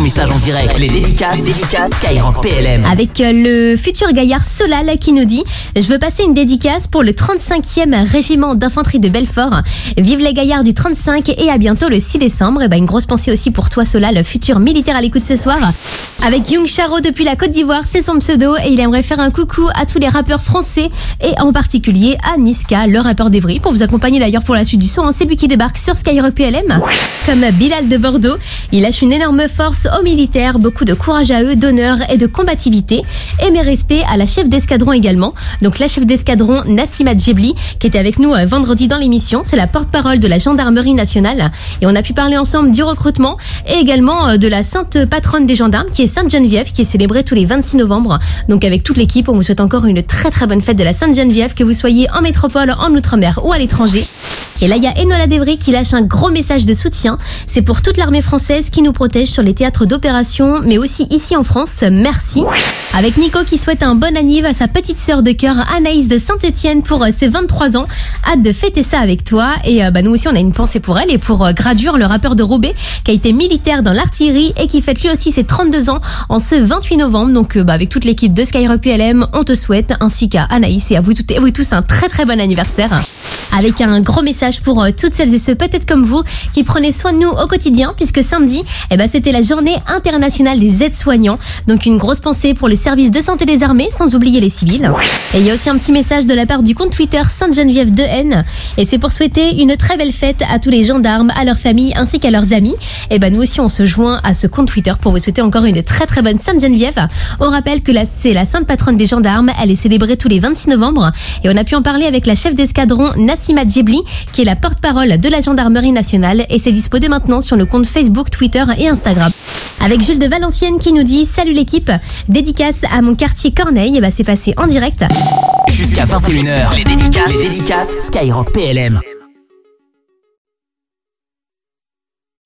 message en direct. Les dédicaces, les dédicaces Skyrock PLM. Avec euh, le futur gaillard Solal qui nous dit Je veux passer une dédicace pour le 35e régiment d'infanterie de Belfort. Vive les gaillards du 35 et à bientôt le 6 décembre. Et ben, une grosse pensée aussi pour toi Solal, futur militaire à l'écoute ce soir. Avec Young Charo depuis la Côte d'Ivoire, c'est son pseudo et il aimerait faire un coucou à tous les rappeurs français et en particulier à Niska, le rappeur d'Evry, pour vous accompagner d'ailleurs pour la suite du son. hein. C'est lui qui débarque sur Skyrock PLM. Comme Bilal de Bordeaux, il lâche une énorme force aux militaires, beaucoup de courage à eux, d'honneur et de combativité. Et mes respects à la chef d'escadron également. Donc la chef d'escadron Nassima Djebli, qui était avec nous euh, vendredi dans l'émission. C'est la porte-parole de la gendarmerie nationale. Et on a pu parler ensemble du recrutement et également euh, de la sainte patronne des gendarmes, qui est Sainte Geneviève, qui est célébrée tous les 26 novembre. Donc avec toute l'équipe, on vous souhaite encore une très très bonne fête de la Sainte Geneviève, que vous soyez en métropole, en outre-mer ou à l'étranger. Et là, il y a Enola Devry qui lâche un gros message de soutien. C'est pour toute l'armée française qui nous protège sur les théâtres d'opération, mais aussi ici en France. Merci. Avec Nico qui souhaite un bon anniv à sa petite sœur de cœur Anaïs de Saint-Etienne pour euh, ses 23 ans. Hâte de fêter ça avec toi. Et euh, bah, nous aussi, on a une pensée pour elle et pour euh, Gradure, le rappeur de Roubaix, qui a été militaire dans l'artillerie et qui fête lui aussi ses 32 ans en ce 28 novembre. Donc, euh, bah, avec toute l'équipe de Skyrock PLM, on te souhaite, ainsi qu'à Anaïs et à vous toutes et vous tous, un très très bon anniversaire avec un gros message pour euh, toutes celles et ceux peut-être comme vous qui prenaient soin de nous au quotidien puisque samedi eh ben, c'était la journée internationale des aides-soignants. Donc une grosse pensée pour le service de santé des armées sans oublier les civils. Et il y a aussi un petit message de la part du compte Twitter Sainte-Geneviève de N et c'est pour souhaiter une très belle fête à tous les gendarmes à leurs familles ainsi qu'à leurs amis. Et ben nous aussi on se joint à ce compte Twitter pour vous souhaiter encore une très très bonne Sainte-Geneviève. On rappelle que c'est la sainte patronne des gendarmes. Elle est célébrée tous les 26 novembre. Et on a pu en parler avec la chef d'escadron Nassima Djebli, qui est la porte-parole de la gendarmerie nationale et c'est dispo dès maintenant sur le compte Facebook, Twitter et Instagram. Avec Jules de Valenciennes qui nous dit Salut l'équipe, dédicace à mon quartier Corneille, et bah c'est passé en direct. Jusqu'à 21h, les dédicaces, les dédicaces Skyrock PLM.